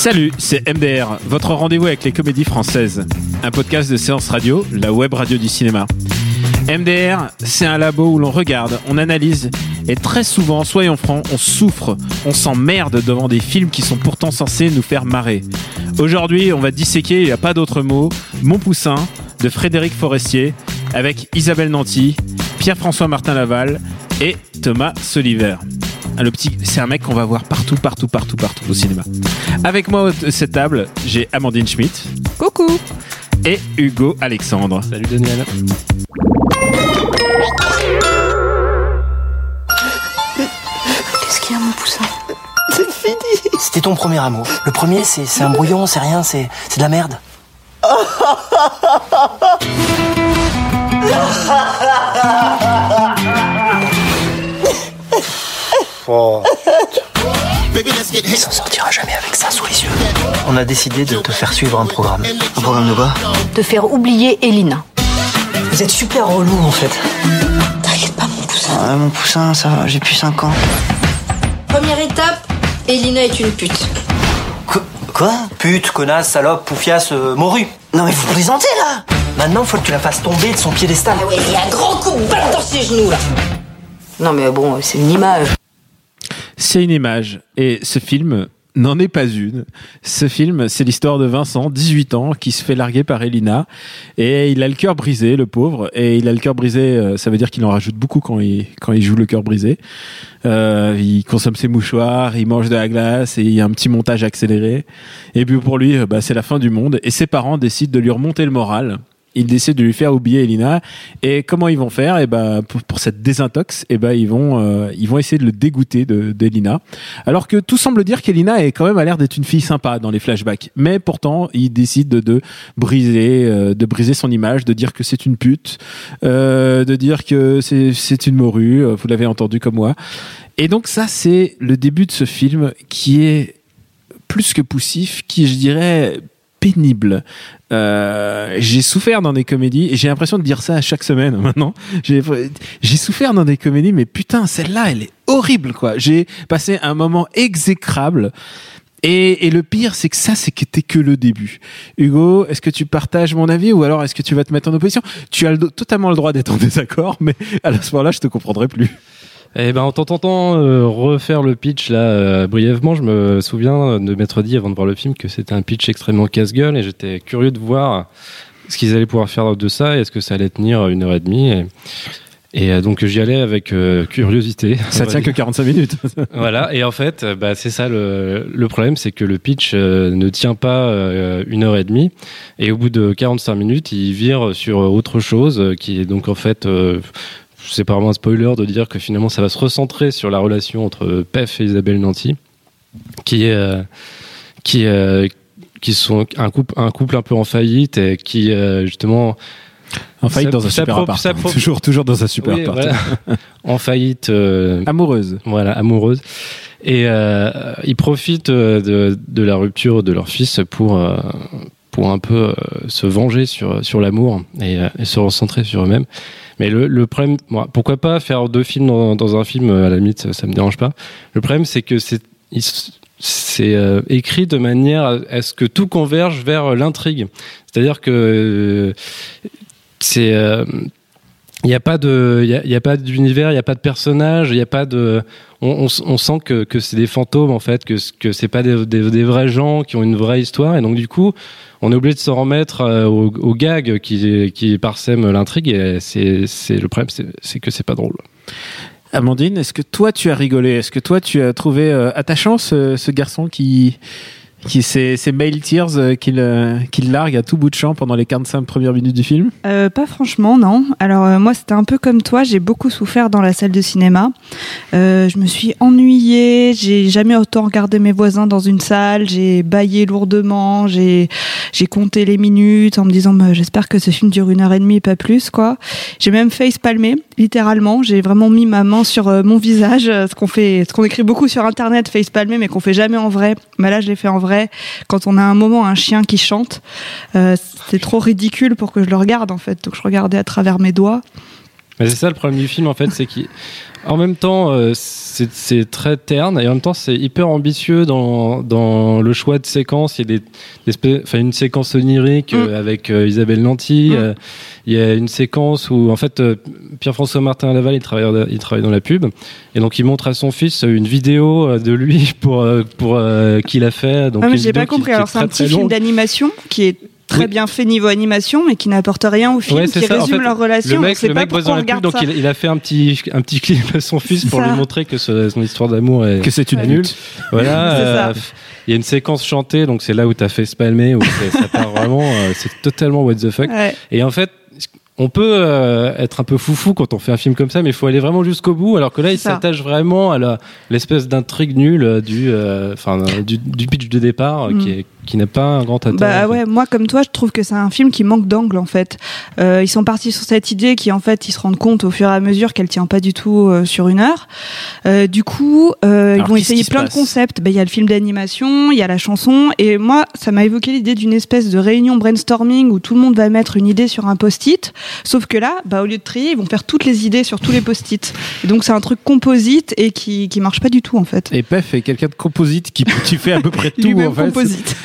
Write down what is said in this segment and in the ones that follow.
Salut, c'est MDR, votre rendez-vous avec les comédies françaises. Un podcast de séance radio, la web radio du cinéma. MDR, c'est un labo où l'on regarde, on analyse et très souvent, soyons francs, on souffre, on s'emmerde devant des films qui sont pourtant censés nous faire marrer. Aujourd'hui, on va disséquer, il n'y a pas d'autre mot, Mon Poussin de Frédéric Forestier avec Isabelle Nanty, Pierre-François Martin Laval et Thomas Soliver. Ah, Le petit, c'est un mec qu'on va voir partout, partout, partout, partout au cinéma. Avec moi à cette table, j'ai Amandine Schmitt. Coucou. Et Hugo Alexandre. Salut Daniel. Qu'est-ce qu'il y a, mon poussin? C'était ton premier amour. Le premier, c'est c'est un brouillon, c'est rien, c'est c'est de la merde. Il s'en sortira jamais avec ça sous les yeux. On a décidé de te faire suivre un programme. Un programme de quoi? De faire oublier Elina. Vous êtes super relou en fait. T'inquiète pas, mon poussin. Ah, mon poussin, ça va, j'ai plus 5 ans. Première étape, Elina est une pute. Qu- Quoi? Pute, connasse, salope, poufiasse, euh, morue. Non mais vous plaisantez là Maintenant, faut que tu la fasses tomber de son piédestal. Ah ouais, il y a un grand coup de balle dans ses genoux, là. Non, mais bon, c'est une image. C'est une image. Et ce film n'en est pas une. Ce film, c'est l'histoire de Vincent, 18 ans, qui se fait larguer par Elina. Et il a le cœur brisé, le pauvre. Et il a le cœur brisé, euh, ça veut dire qu'il en rajoute beaucoup quand il, quand il joue le cœur brisé. Euh, il consomme ses mouchoirs, il mange de la glace et il y a un petit montage accéléré. Et puis pour lui, euh, bah, c'est la fin du monde. Et ses parents décident de lui remonter le moral. Ils décident de lui faire oublier Elina. Et comment ils vont faire? Et ben pour, cette désintox, et ben ils vont euh, ils vont essayer de le dégoûter de d'Elina. Alors que tout semble dire qu'Elina est quand même à l'air d'être une fille sympa dans les flashbacks. Mais pourtant, ils décident de, de briser euh, de briser son image, de dire que c'est une pute, euh, de dire que c'est une morue. Vous l'avez entendu comme moi. Et donc ça, c'est le début de ce film qui est plus que poussif, qui je dirais pénible. Euh, j'ai souffert dans des comédies et j'ai l'impression de dire ça à chaque semaine maintenant. J'ai souffert dans des comédies, mais putain, celle-là, elle est horrible quoi. J'ai passé un moment exécrable. Et, le pire, c'est que ça, c'est que le début. Hugo, est-ce que tu partages mon avis ou alors est-ce que tu vas te mettre en opposition? Tu as totalement le droit d'être en désaccord, mais à ce moment-là, je te comprendrai plus. Eh ben, en t'entendant euh, refaire le pitch là euh, brièvement, je me souviens de m'être dit avant de voir le film que c'était un pitch extrêmement casse-gueule et j'étais curieux de voir ce qu'ils allaient pouvoir faire de ça et est-ce que ça allait tenir une heure et demie. Et, et, euh, donc j'y allais avec euh, curiosité. Ça tient que 45 minutes. Voilà, et en fait, euh, bah, c'est ça le, le problème, c'est que le pitch euh, ne tient pas euh, une heure et demie, et au bout de 45 minutes, il vire sur autre chose, qui est donc en fait, euh, c'est pas vraiment un spoiler de dire que finalement ça va se recentrer sur la relation entre Pef et Isabelle Nanty, qui est, euh, qui, euh, qui sont un couple, un couple un peu en faillite et qui euh, justement En faillite dans un super appart. hein. Toujours, toujours dans un super oui, appart. voilà, en faillite. euh, Amoureuse. voilà, amoureuse. Et euh, ils profitent euh, de, de la rupture de leur fils pour, euh, pour un peu euh, se venger sur, sur l'amour et, euh, et se recentrer sur eux-mêmes. Mais le, le problème, moi, pourquoi pas faire deux films dans, un film, à la limite, ça, ça me dérange pas. Le problème, c'est que c'est c'est euh, écrit de manière à ce que tout converge vers l'intrigue. C'est-à-dire que euh, c'est euh, il n'y a pas d'univers, il n'y a pas de personnage, il a pas de, on, sent que, que c'est des fantômes en fait, que que c'est pas des, des, vrais gens qui ont une vraie histoire. Et donc du coup, on est obligé de s'en remettre euh, au, au gag qui qui parsème l'intrigue. Et c'est c'est le problème, c'est c'est que c'est pas drôle. Amandine, est-ce que toi tu as rigolé? Est-ce que toi tu as trouvé euh, attachant ce, ce garçon qui qui c'est Male Tears euh, qu'il euh, largue à tout bout de champ pendant les 45 premières minutes du film? Euh, pas franchement, non. Alors euh, moi, c'était un peu comme toi. J'ai beaucoup souffert dans la salle de cinéma. Euh, je me suis ennuyée. J'ai jamais autant regardé mes voisins dans une salle. J'ai baillé lourdement. J'ai j'ai compté les minutes en me disant, bah, j'espère que ce film dure une heure et demie, pas plus, quoi. J'ai même face palmé, littéralement. J'ai vraiment mis ma main sur mon visage, ce qu'on fait, ce qu'on écrit beaucoup sur internet, face palmé, mais qu'on fait jamais en vrai. Mais là, je l'ai fait en vrai. Quand on a un moment un chien qui chante, euh, c'est trop ridicule pour que je le regarde en fait. Donc je regardais à travers mes doigts. Mais c'est ça le problème du film en fait, c'est qu'en même temps euh, c'est très terne et en même temps c'est hyper ambitieux dans, dans le choix de séquences. Il y a des, des une séquence onirique euh, avec euh, Isabelle Nanty. Mm. euh, il y a une séquence où en fait Pierre-François Martin Laval il travaille il travaille dans la pub et donc il montre à son fils une vidéo de lui pour pour euh, qu'il a fait. Donc ah, mais j'ai pas compris. qui Alors c'est un petit film d'animation qui est très Oui. bien fait niveau animation, mais qui n'apporte rien au film, Ouais, c'est qui ça. En résume fait, leur relation. Le mec, le pas mec bosse dans la pub, donc il, il a fait un petit, un petit clip à son fils pour ça. lui montrer que ce- son histoire d'amour est, Que c'est une nulle. Voilà. Euh. Il y a une séquence chantée, donc c'est là où t'as fait spalmer, où c'est- ça part vraiment, euh, c'est totalement what the fuck. Ouais. Et en fait, on peut euh, être un peu foufou quand on fait un film comme ça, mais il faut aller vraiment jusqu'au bout. Alors que là, il s'attache vraiment à la- l'espèce d'intrigue nulle du, enfin, euh, du, du pitch de départ euh, Mm. qui, est- qui n'a pas un grand intérêt. Bah ouais, moi comme toi, je trouve que c'est un film qui manque d'angle en fait. Euh, ils sont partis sur cette idée qui en fait, ils se rendent compte au fur et à mesure qu'elle tient pas du tout euh, sur une heure. Euh, du coup, euh, ils vont essayer plein de concepts. Bah, Il y a le film d'animation, il y a la chanson, et moi, ça m'a évoqué l'idée d'une espèce de réunion brainstorming où tout le monde va mettre une idée sur un post-it. Sauf que là, bah, au lieu de trier, ils vont faire toutes les idées sur tous les post-it. Et donc c'est un truc composite et qui qui marche pas du tout en fait. Et Pef est quelqu'un de composite qui, qui fait à peu près tout en fait. composite.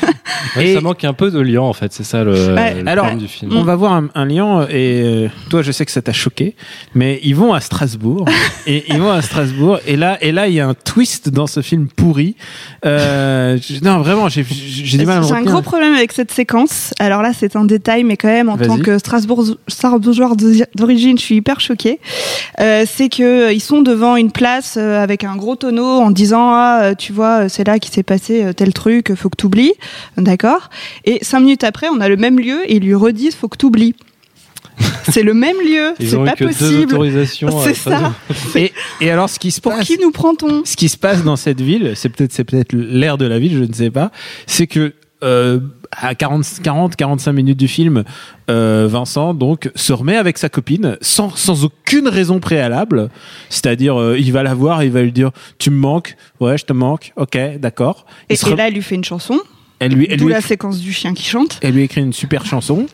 Ouais, Et- ça manque un peu de lien en fait, c'est ça le, Ouais, le alors, problème du film. On va voir un, un lien et euh, toi je sais que ça t'a choqué, mais ils vont à Strasbourg et ils vont à Strasbourg et là et là il y a un twist dans ce film pourri. Euh, non vraiment j'ai j'ai du mal J'ai un gros problème avec cette séquence. Alors là, c'est un détail, mais quand même, en tant que Strasbourg, Strasbourgeois d'origine, je suis hyper choquée. Euh, c'est que euh, ils sont devant une place euh, avec un gros tonneau en disant ah euh, tu vois euh, c'est là qu'il s'est passé euh, tel truc, faut que t'oublies, d'accord. Et cinq minutes après, on a le même lieu et ils lui redisent faut que t'oublies. c'est le même lieu, c'est pas que possible. autorisations. C'est euh, ça. Et, et alors ce qui se Pour passe qui nous prend-on? ce qui se passe dans cette ville, c'est peut-être c'est peut-être l'air de la ville, je ne sais pas, c'est que euh, à 40 40 45 minutes du film, euh, Vincent donc se remet avec sa copine sans sans aucune raison préalable, c'est-à-dire euh, il va la voir, il va lui dire tu me manques, ouais je te manque, ok d'accord. Et, et là, elle lui fait une chanson. Elle lui elle D'où lui, la écrit, séquence du chien qui chante. elle lui écrit une super chanson.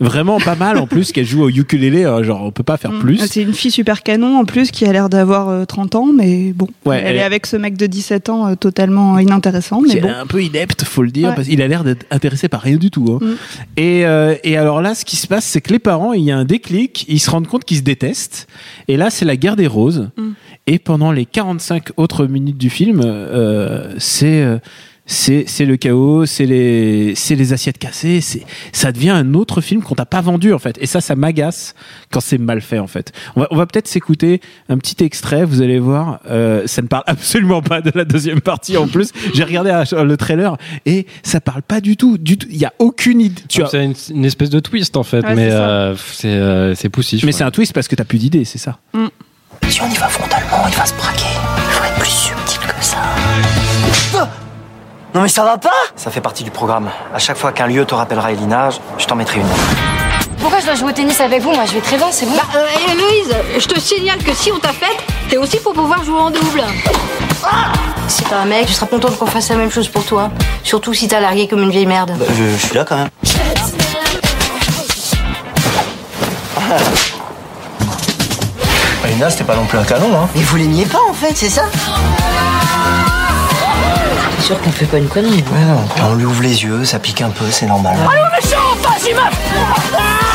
Vraiment pas mal en plus qu'elle joue au ukulélé, euh, genre on peut pas faire Mm. plus. C'est une fille super canon en plus qui a l'air d'avoir euh, 30 ans, mais bon. Ouais, elle, elle est est- avec ce mec de 17 ans euh, totalement inintéressant, mais qui bon. est un peu inepte, faut le dire, Ouais. parce qu'il a l'air d'être intéressé par rien du tout. hein. Mm. Et, euh, et alors là, ce qui se passe, c'est que les parents, il y a un déclic, ils se rendent compte qu'ils se détestent. Et là, c'est la guerre des roses. Mm. Et pendant les 45 autres minutes du film, euh, c'est euh, c'est c'est le chaos, c'est les c'est les assiettes cassées, c'est ça devient un autre film qu'on t'a pas vendu en fait. Et ça, ça m'agace quand c'est mal fait en fait. On va on va peut-être s'écouter un petit extrait. Vous allez voir, euh, ça ne parle absolument pas de la deuxième partie en plus. J'ai regardé le trailer et ça parle pas du tout, du tout. Il y a aucune idée. Tu as... C'est une, une espèce de twist en fait, Ouais, mais c'est euh, c'est euh, c'est poussif. Mais ouais. c'est un twist parce que t'as plus d'idées, c'est ça. Si on y va frontalement, il va se braquer. Non mais ça va pas Ça fait partie du programme. À chaque fois qu'un lieu te rappellera Elina, je- je t'en mettrai une. Pourquoi je dois jouer au tennis avec vous Moi, je vais très bien, c'est bon. Bah, euh, Héloïse, je te signale que si on t'a fait, t'es aussi pour pouvoir jouer en double. Si t'es un mec, je serais contente qu'on fasse la même chose pour toi. Surtout si t'as largué comme une vieille merde. Bah, je, je suis là quand même. Elina, c'était pas non plus un canon, hein. Mais vous l'aimiez pas en fait, c'est ça T'es sûr qu'on fait pas une connerie Ouais, non. On lui ouvre les yeux, ça pique un peu, c'est normal.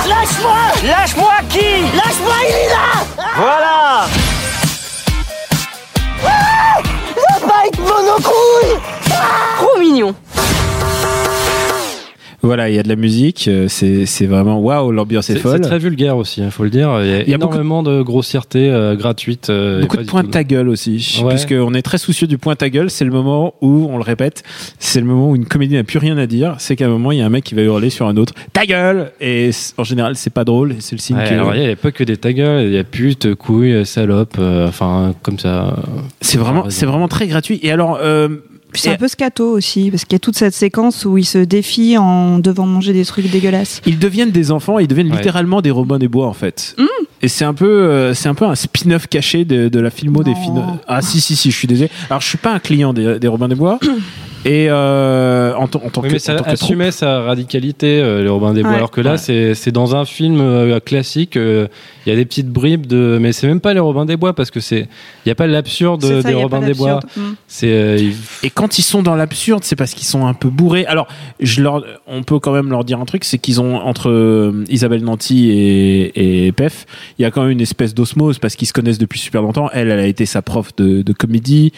Lâche-moi Lâche-moi qui? Lâche-moi, Elina Voilà Pas avec monocouille Trop mignon. Voilà, il y a de la musique, euh, c'est c'est vraiment waouh, l'ambiance est C'est c'est folle. très vulgaire aussi, il faut le dire. Il y a, Il y a beaucoup- énormément de grossièreté euh, gratuite. euh, Beaucoup de points à gueule aussi, Ouais. puisqu'on est très soucieux du point à gueule. C'est le moment où, on le répète, c'est le moment où une comédie n'a plus rien à dire. C'est qu'à un moment, il y a un mec qui va hurler sur un autre ta gueule Et en général, c'est pas drôle, c'est le signe Ouais, alors, il n'y a pas que des ta gueule, il y a pute, couille, salope, euh, enfin, comme ça. c'est vraiment, c'est vraiment très gratuit. Et alors, euh, C'est un peu scato aussi, parce qu'il y a toute cette séquence où ils se défient en devant manger des trucs dégueulasses. ils deviennent des enfants, ils deviennent Ouais. littéralement des Robins des Bois en fait. Mm. Et c'est un peu, euh, c'est un peu un spin-off caché de, de la filmo des films. Ah si si si, je suis désolé. Alors je suis pas un client des, des Robins des Bois. Et euh, en, tant- en tant Oui, que, mais ça en tant que troupe, assumait sa radicalité, euh, les Robins des Bois. Ouais. Alors que là, Ouais. c'est c'est dans un film euh, classique. euh, Il y a des petites bribes de, mais c'est même pas les Robins des Bois parce que c'est, il y a pas l'absurde des pas des Bois. Mm. C'est, euh, ils- Et quand ils sont dans l'absurde, c'est parce qu'ils sont un peu bourrés. Alors, je leur, on peut quand même leur dire un truc, c'est qu'ils ont entre euh, Isabelle Nanty et, et Pef, il y a quand même une espèce d'osmose parce qu'ils se connaissent depuis super longtemps. Elle, elle a été sa prof de, de comédie.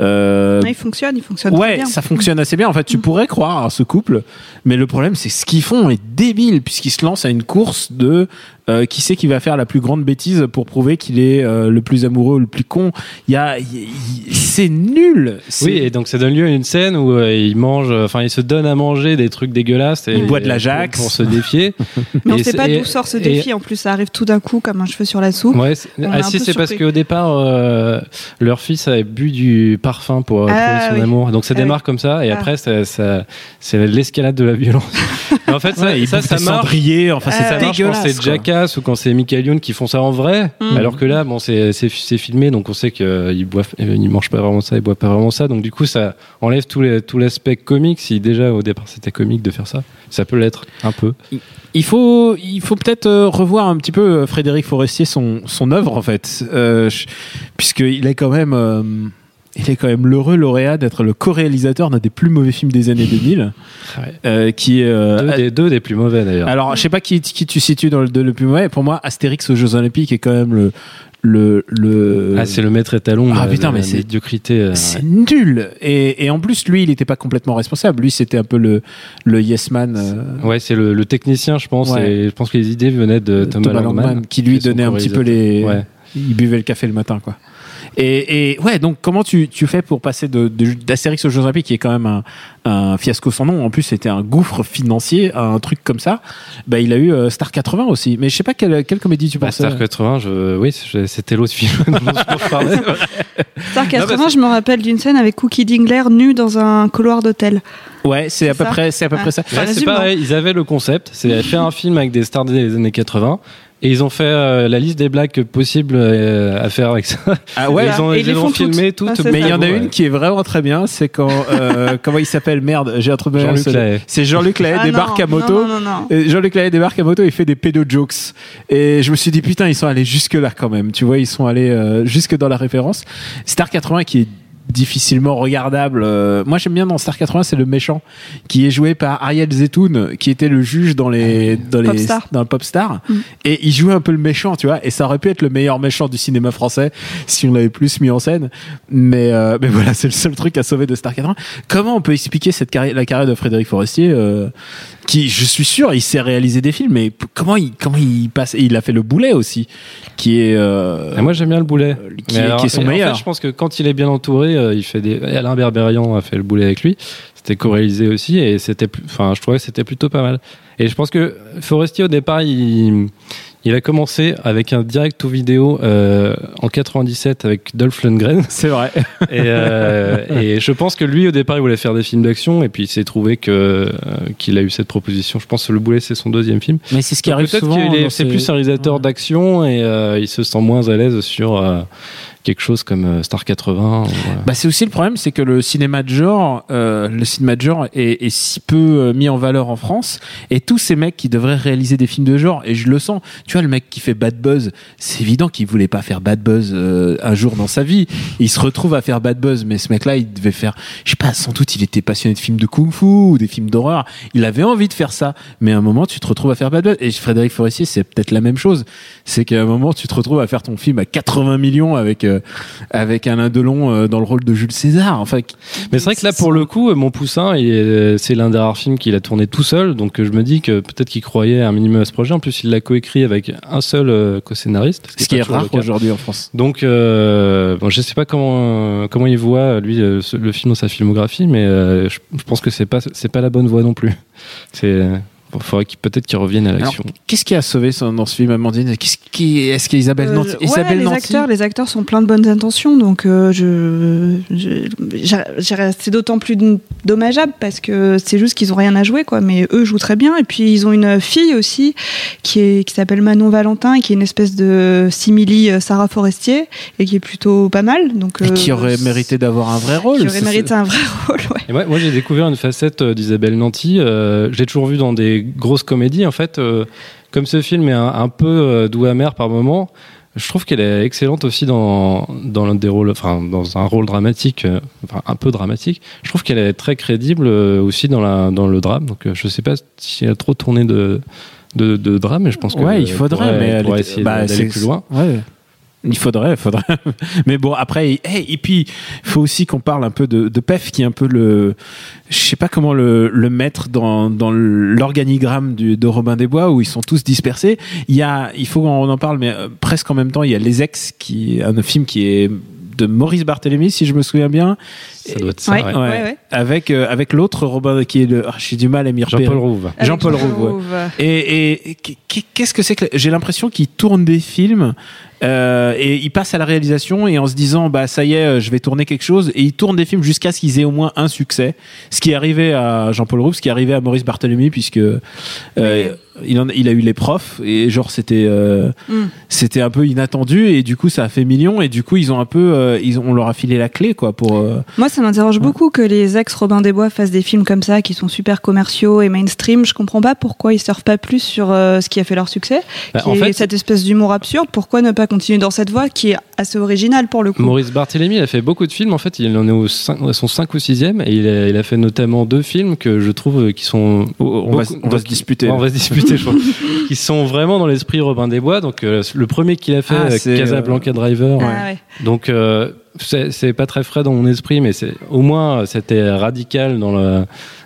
Euh, Ah, il fonctionne, il fonctionne très Ouais, bien. ça fonctionne assez bien. En fait, tu Mm. pourrais croire à ce couple, mais le problème, c'est ce qu'ils font est débile puisqu'ils se lancent à une course de euh, qui c'est qui va faire la plus grande bêtise pour prouver qu'il est euh, le plus amoureux, le plus con? Il y a, il- il- c'est nul. Oui, et donc ça donne lieu à une scène où euh, ils mangent, enfin ils se donnent à manger des trucs dégueulasses. Et, Ils boivent de pour- l'Ajax. pour, se défier. Mais on Et sait pas d'où sort ce et- défi. En plus, ça arrive tout d'un coup comme un cheveu sur la soupe. Ouais, ah si, c'est parce qu'au départ, euh, leur fils avait bu du parfum pour euh, Ah, son oui. amour. Donc ça Ah, démarre comme ça, et Ah. après, ça, ça- c'est l'escalade de la violence. En fait, ça, Ouais, ça, ça marche. Enfin, c'est Ça marche c'est quoi. Jackass ou quand c'est Michael Youn qui font ça en vrai, Mm. alors que là, bon, c'est filmé, donc on sait qu'ils boivent, ils mangent pas vraiment ça, ils boivent pas vraiment ça, donc du coup, ça enlève tout l'aspect comique. Si déjà au départ c'était comique de faire ça, ça peut l'être un peu. Il faut, il faut peut-être euh, revoir un petit peu euh, Frédéric Forestier son son œuvre en fait, euh, puisqu'il est quand même. euh, il est quand même l'heureux lauréat d'être le co-réalisateur d'un des plus mauvais films des années 2000, Ouais. euh, qui est euh, Deux, des, deux des plus mauvais d'ailleurs. Alors, je sais pas qui, qui tu situes dans le, de- le plus mauvais. Pour moi, Astérix aux Jeux Olympiques est quand même le le le. Ah, c'est le maître étalon de Ah, la- putain, mais c'est- médiocrité. euh, c'est nul. Et, et en plus, lui, il n'était pas complètement responsable. Lui, c'était un peu le le yes man. euh, Ouais, c'est le, le technicien, je pense. Ouais. Et je pense que les idées venaient de Thomas, Thomas Langman, Langman, qui lui donnait un petit peu les. Il buvait le café le matin, quoi. Et, et ouais, donc comment tu, tu fais pour passer de, de- d'Astérix aux Jeux Olympiques, qui est quand même un, un fiasco sans nom, en plus c'était un gouffre financier, à un truc comme ça, bah il a eu euh, Star 80 aussi. Mais je sais pas quelle, quelle comédie tu Bah, pensais. Star 80, je... oui, c'était l'autre film dont je parlais. Star 80, bah, c'est- je me rappelle d'une scène avec Cookie Dingler nu dans un couloir d'hôtel. Ouais, c'est à peu ça près, c'est à peu Ah. près ça. Là, c'est pareil, ils avaient le concept, c'est faire un film avec des stars des années 80. Et ils ont fait euh, la liste des blagues possibles euh, à faire avec ça. Ah ouais. Et ils ont, Et ils les les ont filmé toutes. toutes. Ah, Mais il y en a Ouais. une qui est vraiment très bien, c'est quand euh, comment il s'appelle merde, j'ai un truc de Jean-Luc c'est- Lahaye. C'est Jean-Luc Lahaye Ah débarque non, à moto. Non, non, non, non. Et Jean-Luc Lahaye débarque à moto, il fait des pédo jokes. Et je me suis dit putain, ils sont allés jusque là quand même. Tu vois, ils sont allés euh, jusque dans la référence. Star 80 qui est difficilement regardable. Euh, moi j'aime bien dans Star 80, c'est le méchant qui est joué par Ariel Zetoun qui était le juge dans les dans les Popstar. dans le Popstar Mm. et il jouait un peu le méchant, tu vois, et ça aurait pu être le meilleur méchant du cinéma français si on l'avait plus mis en scène. Mais euh, mais voilà, c'est le seul truc à sauver de Star 80. Comment on peut expliquer cette carrière, la carrière de Frédéric Forestier, euh, qui, je suis sûr, il sait réaliser des films, mais comment il comment il passe et Il a fait le Boulet aussi, qui est euh, Et moi j'aime bien le boulet. qui, Mais est, alors, qui est son en meilleur. fait, je pense que quand il est bien entouré, euh, il fait des. Alain Berberian a fait le boulet avec lui. C'était co-réalisé aussi et c'était, enfin, je trouvais que c'était plutôt pas mal. Et je pense que Forestier au départ, il, il a commencé avec un direct ou vidéo euh, en 97 avec Dolph Lundgren. C'est vrai. Et, euh, et je pense que lui, au départ, il voulait faire des films d'action, et puis il s'est trouvé que euh, qu'il a eu cette proposition. Je pense que Le Boulet, c'est son deuxième film. Mais c'est ce qui Donc arrive Peut-être souvent. qu'il est, c'est ces- plus un réalisateur d'action, et euh, il se sent moins à l'aise sur euh, quelque chose comme euh, Star 80. ou, euh, Bah c'est aussi le problème, c'est que le cinéma de genre, euh, le cinéma de genre est, est si peu mis en valeur en France, et tous ces mecs qui devraient réaliser des films de genre, et je le sens, tu vois le mec qui fait Bad Buzz, c'est évident qu'il voulait pas faire Bad Buzz un jour dans sa vie, il se retrouve à faire Bad Buzz, mais ce mec-là il devait faire, je sais pas, sans doute il était passionné de films de kung-fu ou des films d'horreur, il avait envie de faire ça, mais à un moment tu te retrouves à faire Bad Buzz, et Frédéric Forestier c'est peut-être la même chose, c'est qu'à un moment tu te retrouves à faire ton film à 80 millions avec avec Alain Delon euh, dans le rôle de Jules César. Enfin, Mais c'est vrai que là, pour le coup, Mon Poussin, est- c'est l'un des rares films qu'il a tourné tout seul. Donc euh, je me dis que peut-être qu'il croyait un minimum à ce projet. En plus, il l'a coécrit avec un seul euh, co-scénariste. ce qui est rare aujourd'hui en France. Donc, euh, bon, je sais pas comment comment il voit lui euh, le film dans sa filmographie, mais euh, je, je pense que c'est pas c'est pas la bonne voie non plus. C'est bon, faudrait qu'il peut-être qu'il revienne à l'action. Qu'est-ce qui a sauvé son- dans ce film, Amandine Qu'est-ce qui est-ce qu'Isabelle Euh, Nanty ouais, Isabelle les Nanty acteurs, les acteurs sont pleins de bonnes intentions, donc euh, je, je- j'ai- j'ai- c'est d'autant plus dommageable parce que c'est juste qu'ils ont rien à jouer, quoi. Mais eux jouent très bien, et puis ils ont une fille aussi qui est qui s'appelle Manon Valentin, et qui est une espèce de simili euh, Sarah Forestier et qui est plutôt pas mal. Donc Et euh, qui aurait mérité d'avoir un vrai rôle. qui aurait mérité un vrai rôle. Ouais. Et moi, moi j'ai découvert une facette euh, d'Isabelle Nanty. Euh, je l'ai toujours vue dans des grosses comédies. En fait, euh, comme ce film est un, un peu euh, doux amer par moment, je trouve qu'elle est excellente aussi dans dans des rôles, enfin dans un rôle dramatique, euh, enfin un peu dramatique. Je trouve qu'elle est très crédible euh, aussi dans la dans le drame. Donc euh, je sais pas si elle a trop tourné de de, de drame, mais je pense que Ouais, il faudrait, pourrait- mais elle était- essayer bah, d'aller plus loin. Ouais. Il faudrait, il faudrait. Mais bon, après, hey, et puis, il faut aussi qu'on parle un peu de, de PEF, qui est un peu le, je sais pas comment le, le mettre dans, dans l'organigramme du- de Robin des Bois, où ils sont tous dispersés. Il y a, il faut qu'on en parle, mais euh, presque en même temps, il y a Les Ex, qui est un film qui est de Maurice Barthélémy, si je me souviens bien. Ça doit être ça. Ouais. ouais. Ouais. ouais. Avec, euh, avec l'autre Robin, qui est le, ah, j'ai du mal à m'y repérer. Jean-Paul Rouve. Jean-Paul Rouve. Et, et qu- qu'est-ce que c'est que j'ai l'impression qu'il tourne des films euh, et il passe à la réalisation et en se disant bah ça y est euh, je vais tourner quelque chose. Et il tourne des films jusqu'à ce qu'ils aient au moins un succès. Ce qui est arrivé à Jean-Paul Rouve ce qui est arrivé à Maurice Barthélemy puisque euh, il, en, il a eu les profs et genre c'était euh, Mm. c'était un peu inattendu et du coup ça a fait millions et du coup ils ont un peu euh, ils ont, on leur a filé la clé quoi pour euh, Moi, ça m'interroge beaucoup que les ex-Robin des Bois fassent des films comme ça, qui sont super commerciaux et mainstream. Je comprends pas pourquoi ils surfent pas plus sur euh, ce qui a fait leur succès, Bah, qui en est fait- cette espèce d'humour absurde. Pourquoi ne pas continuer dans cette voie qui est assez originale pour le coup? Maurice Barthélémy, il a fait beaucoup de films. En fait, il en est au cin- à son 5 ou 6e. Et il a, il a fait notamment deux films que je trouve qui sont. on va, on va se disputer on va se disputer, je crois. qui sont vraiment dans l'esprit Robin des Bois. Donc, euh, le premier qu'il a fait, Ah, euh, c'est, Casablanca Driver. Ah ouais. Donc, euh, c'est pas très frais dans mon esprit, mais c'est au moins euh, c'était radical dans le.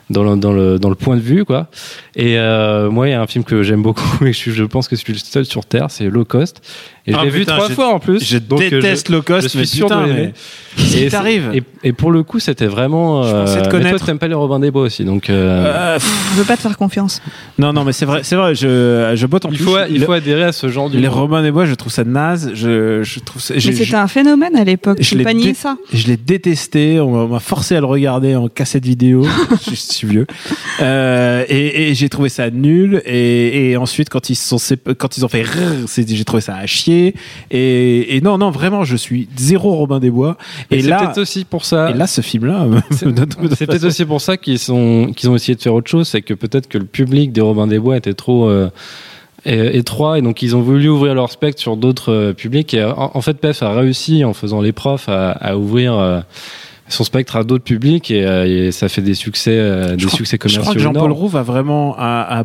Dans le, dans, le, dans le point de vue, quoi. Et euh, moi, il y a un film que j'aime beaucoup et je, je pense que je suis le seul sur Terre, c'est Low Cost. Et je Ah, l'ai vu trois fois en plus. je donc, euh, déteste low cost je suis mais sûr putain, de mais qu'est-ce qui Et t'arrive et, et pour le coup, c'était vraiment. Je pensais te euh, mais toi, t'aimes pas les Robin des Bois aussi, donc. euh, Euh, Je veux pas te faire confiance. non non mais c'est vrai c'est vrai je je botte en il touche. faut, il Le- faut adhérer à ce genre Les d'humour. Robins des Bois, je trouve ça naze. Je, je trouve ça. Mais c'était un phénomène à l'époque. je Tu l'ai pas nier dé- ça Je l'ai détesté. On m'a- on m'a forcé à le regarder en cassette vidéo. suis vieux. Euh, et et j'ai trouvé ça nul. Et, et ensuite, quand ils se sont sép- quand ils ont fait, j'ai trouvé ça à chier. Et, et non, non, vraiment, je suis zéro Robin des Bois. Et là, peut-être aussi pour ça. et là, ce film-là, C'est- peut-être aussi pour ça qu'ils sont qu'ils ont essayé de faire autre chose, c'est que peut-être que le public des Robin des Bois était trop euh, étroit et donc ils ont voulu ouvrir leur spectre sur d'autres euh, publics. Et en, en fait, PEF a réussi en faisant les profs à, à ouvrir son spectre à d'autres publics et, euh, et ça fait des succès euh, des Je crois- succès Je commerciaux. crois que Jean-Paul. Rouve a vraiment a,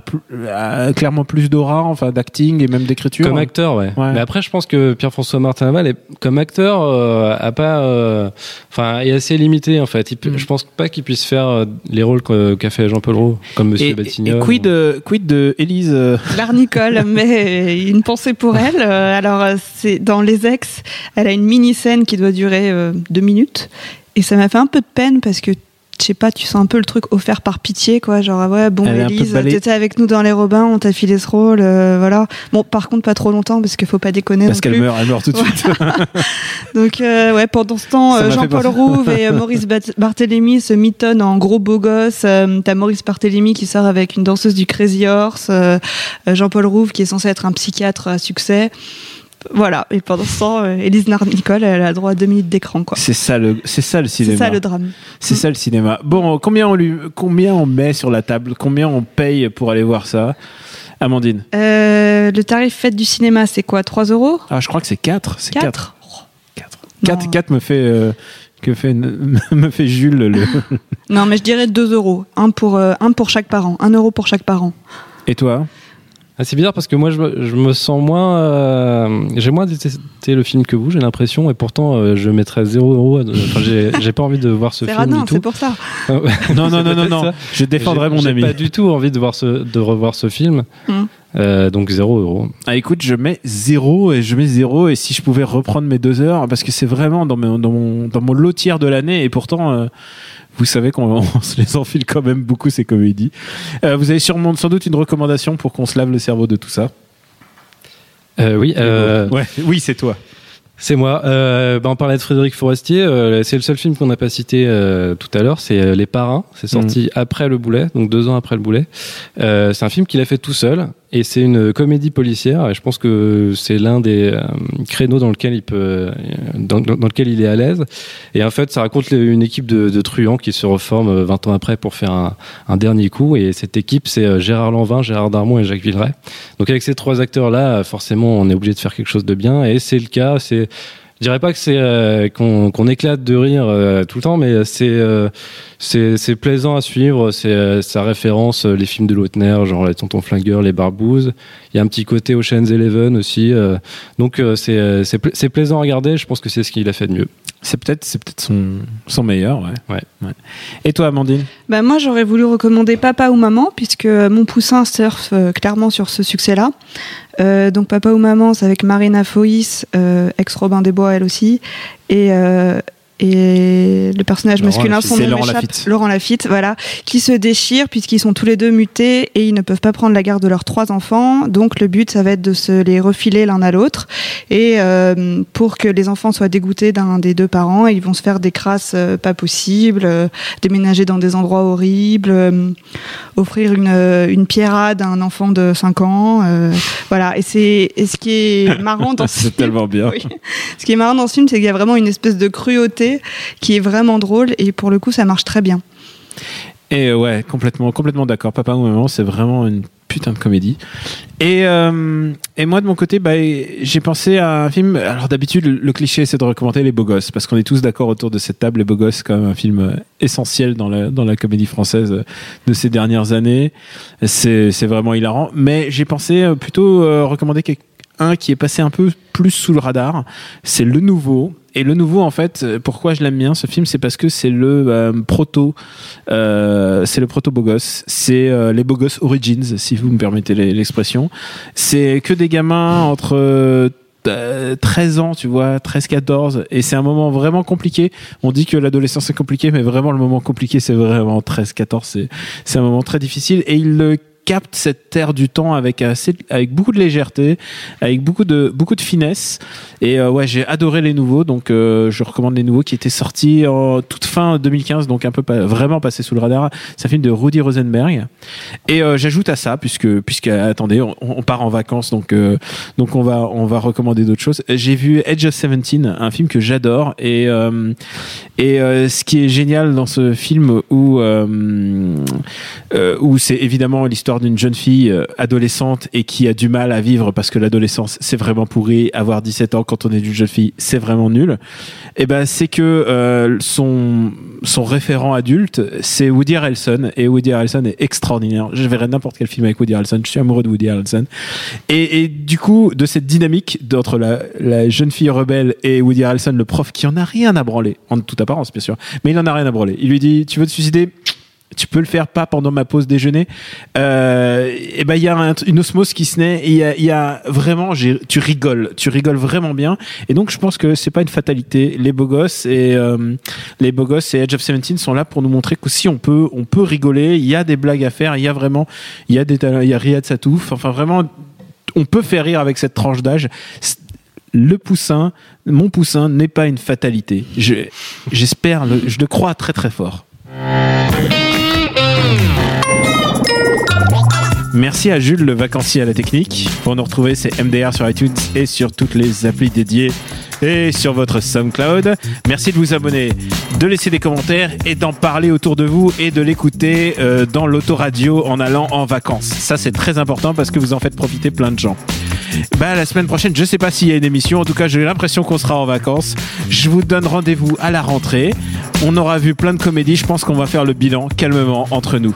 a a clairement plus d'aura, enfin d'acting et même d'écriture. Comme acteur, ouais. Ouais. Mais après, je pense que Pierre-François Martin Laval, est, comme acteur, euh, a pas, euh, enfin, est assez limité en fait. Il Mm. Je pense pas qu'il puisse faire euh, les rôles que- qu'a fait Jean-Paul Roux, comme Monsieur Et, Batignolles. et quid, de, quid de Élise euh, L'arnicole, mais une pensée pour elle. Euh, Alors, euh, c'est dans Les Ex, elle a une mini-scène qui doit durer euh, deux minutes. Et ça m'a fait un peu de peine parce que, je sais pas, tu sens un peu le truc offert par pitié, quoi. Genre, ah ouais, bon, balai- t'étais avec nous dans Les Robins, on t'a filé ce rôle, euh, voilà. Bon, par contre, pas trop longtemps parce qu'il faut pas déconner Parce qu'elle meurt, elle meurt tout de suite. Donc, euh, ouais, pendant ce temps, euh, Jean-Paul. Rouve et Maurice Barthélémy se mitonnent en gros beau gosse. T'as Maurice Barthélémy qui sort avec une danseuse du Crazy Horse. Jean-Paul Rouve qui est censé être un psychiatre à succès. Voilà. Et pendant ce temps, euh, Élise Nicole, elle a droit à deux minutes d'écran, quoi. C'est ça le, c'est ça le cinéma. C'est ça le drame. C'est ça le cinéma. Bon, combien on lui, combien on met sur la table, combien on paye pour aller voir ça, Amandine? Euh, le tarif fête du cinéma, c'est quoi 3 euros? Ah, je crois que c'est 4 C'est 4 4 4 Non. 4 4 me fait euh, que fait me fait Jules le. Non, mais je dirais 2 euros. Un pour, euh, un pour chaque parent. Un euro pour chaque parent. Et toi? Ah, c'est bizarre parce que moi je, me- je me sens moins. euh, j'ai moins détesté le film que vous, j'ai l'impression, et pourtant euh, je mettrais 0 euros. à- Enfin, j'ai j'ai pas envie de voir ce C'est film radin, du tout. c'est pour ça. Ah. Non, non, non, non, non. Je défendrai J'ai- mon j'ai ami. pas du tout envie de, voir ce, de revoir ce film. Hmm. Euh, donc 0 euros. Ah, écoute, je mets zéro et je mets zéro et si je pouvais reprendre mes deux heures parce que c'est vraiment dans mon, dans mon, dans mon lotière de l'année et pourtant, euh, vous savez qu'on on se les enfile quand même beaucoup ces comédies. Euh, vous avez sûrement, sans doute une recommandation pour qu'on se lave le cerveau de tout ça. Euh, oui, euh, Ouais, oui, c'est toi. C'est moi. Euh, bah, on parlait de Frédéric Forestier. euh, c'est le seul film qu'on n'a pas cité euh, tout à l'heure. C'est euh, Les Parrains. C'est sorti après Le Boulet, donc deux ans après Le Boulet. Euh, c'est un film qu'il a fait tout seul et c'est une comédie policière. Et je pense que c'est l'un des euh, créneaux dans lequel il peut, dans, lequel il est à l'aise. Et en fait, ça raconte une équipe de, de truands qui se reforme euh, 20 ans après pour faire un, un dernier coup. Et cette équipe, c'est Gérard Lanvin, Gérard Darmon et Jacques Villeray. Donc avec ces trois acteurs-là, euh, forcément, on est obligé de faire quelque chose de bien. Et c'est le cas. C'est je dirais pas que c'est euh, qu'on qu'on éclate de rire euh, tout le temps, mais c'est euh, c'est c'est plaisant à suivre. C'est euh, ça référence euh, les films de Lautner, genre les Tontons Flingueurs, les Barbouzes. Il y a un petit côté Ocean's Eleven aussi. euh, donc euh, c'est euh, c'est pla- c'est plaisant à regarder. Je pense que c'est ce qu'il a fait de mieux. C'est peut-être, c'est peut-être son, son meilleur, ouais. Ouais. Et toi, Amandine? Bah, moi, j'aurais voulu recommander Papa ou Maman, puisque mon poussin surfe euh, clairement sur ce succès-là. Euh, donc, Papa ou Maman, c'est avec Marina Foïs, euh, ex-Robin des Bois, elle aussi. Et, euh, et le personnage Laurent masculin, son C'est nom Laurent. Lafitte. Laurent Lafitte, voilà, qui se déchirent puisqu'ils sont tous les deux mutés et ils ne peuvent pas prendre la garde de leurs trois enfants. Donc, le but, ça va être de se les refiler l'un à l'autre. Et euh, pour que les enfants soient dégoûtés d'un des deux parents, ils vont se faire des crasses euh, pas possibles, euh, déménager dans des endroits horribles, euh, offrir une, une pierrade à un enfant de 5 ans. voilà. Et c'est et ce qui est marrant dans ce C'est film, tellement bien. oui. Ce qui est marrant dans ce film, c'est qu'il y a vraiment une espèce de cruauté qui est vraiment drôle et pour le coup, ça marche très bien. Et euh, ouais, complètement, complètement d'accord. Papa ou maman, c'est vraiment une putain de comédie. Et, euh, et moi, de mon côté, bah, j'ai pensé à un film. Alors, d'habitude, le, cliché, c'est de recommander Les Beaux Gosses, parce qu'on est tous d'accord autour de cette table. Les Beaux Gosses, c'est quand même un film euh, essentiel dans la, dans la comédie française de ces dernières années. C'est vraiment hilarant. Mais j'ai pensé plutôt recommander quelque- un qui est passé un peu plus sous le radar. C'est Le Nouveau. Et Le Nouveau, en fait, euh, pourquoi je l'aime bien ce film, c'est parce que c'est le euh, proto euh, c'est le proto beau gosse. C'est euh, les beaux gosses origins, si vous me permettez l'expression. C'est que des gamins entre euh, euh, 13 ans, tu vois, 13-14, et c'est un moment vraiment compliqué. On dit que l'adolescence est compliquée, mais vraiment le moment compliqué, c'est vraiment 13-14, c'est, c'est un moment très difficile, et il le capte cette terre du temps avec assez, avec beaucoup de légèreté, avec beaucoup de beaucoup de finesse. Et euh, ouais, j'ai adoré les nouveaux, donc euh, je recommande les nouveaux qui étaient sortis en toute fin 2015, donc un peu vraiment passé sous le radar. C'est un film de Rudy Rosenberg. Et euh, j'ajoute à ça, puisque puisque attendez, on, on part en vacances, donc donc on va on va recommander d'autres choses. J'ai vu Edge of Seventeen, un film que j'adore, et et ce qui est génial dans ce film où où c'est évidemment l'histoire d'une jeune fille euh, adolescente et qui a du mal à vivre parce que l'adolescence c'est vraiment pourri. Avoir 17 ans quand on est une jeune fille c'est vraiment nul. Et ben c'est que euh, son son référent adulte c'est Woody Harrelson et Woody Harrelson est extraordinaire. Je verrais n'importe quel film avec Woody Harrelson. Je suis amoureux de Woody Harrelson. Et, du coup de cette dynamique d'entre la, la jeune fille rebelle et Woody Harrelson le prof qui en a rien à branler en toute apparence bien sûr, mais il en a rien à branler. Il lui dit tu veux te suicider? Tu peux le faire pas pendant ma pause déjeuner. Euh, et ben il y a un- une osmose qui se naît. Il y a, vraiment, tu rigoles, tu rigoles vraiment bien. Et donc je pense que c'est pas une fatalité. Les beaux gosses et euh, les beaux gosses et Edge of Seventeen sont là pour nous montrer qu'aussi on peut, on peut rigoler. Il y a des blagues à faire. Il y a vraiment, il y a des, il y a Riyad Satouf. Enfin vraiment, on peut faire rire avec cette tranche d'âge. Le poussin, mon poussin n'est pas une fatalité. Je- J'espère, je le crois très très fort. Merci à Jules, le vacancier à la technique. Pour nous retrouver, c'est MDR sur iTunes et sur toutes les applis dédiées et sur votre SoundCloud. Merci de vous abonner, de laisser des commentaires et d'en parler autour de vous et de l'écouter euh, dans l'autoradio en allant en vacances. Ça, c'est très important parce que vous en faites profiter plein de gens. Bah, la semaine prochaine, je sais pas s'il y a une émission. En tout cas, j'ai l'impression qu'on sera en vacances. Je vous donne rendez-vous à la rentrée. On aura vu plein de comédies. Je pense qu'on va faire le bilan calmement entre nous.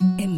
En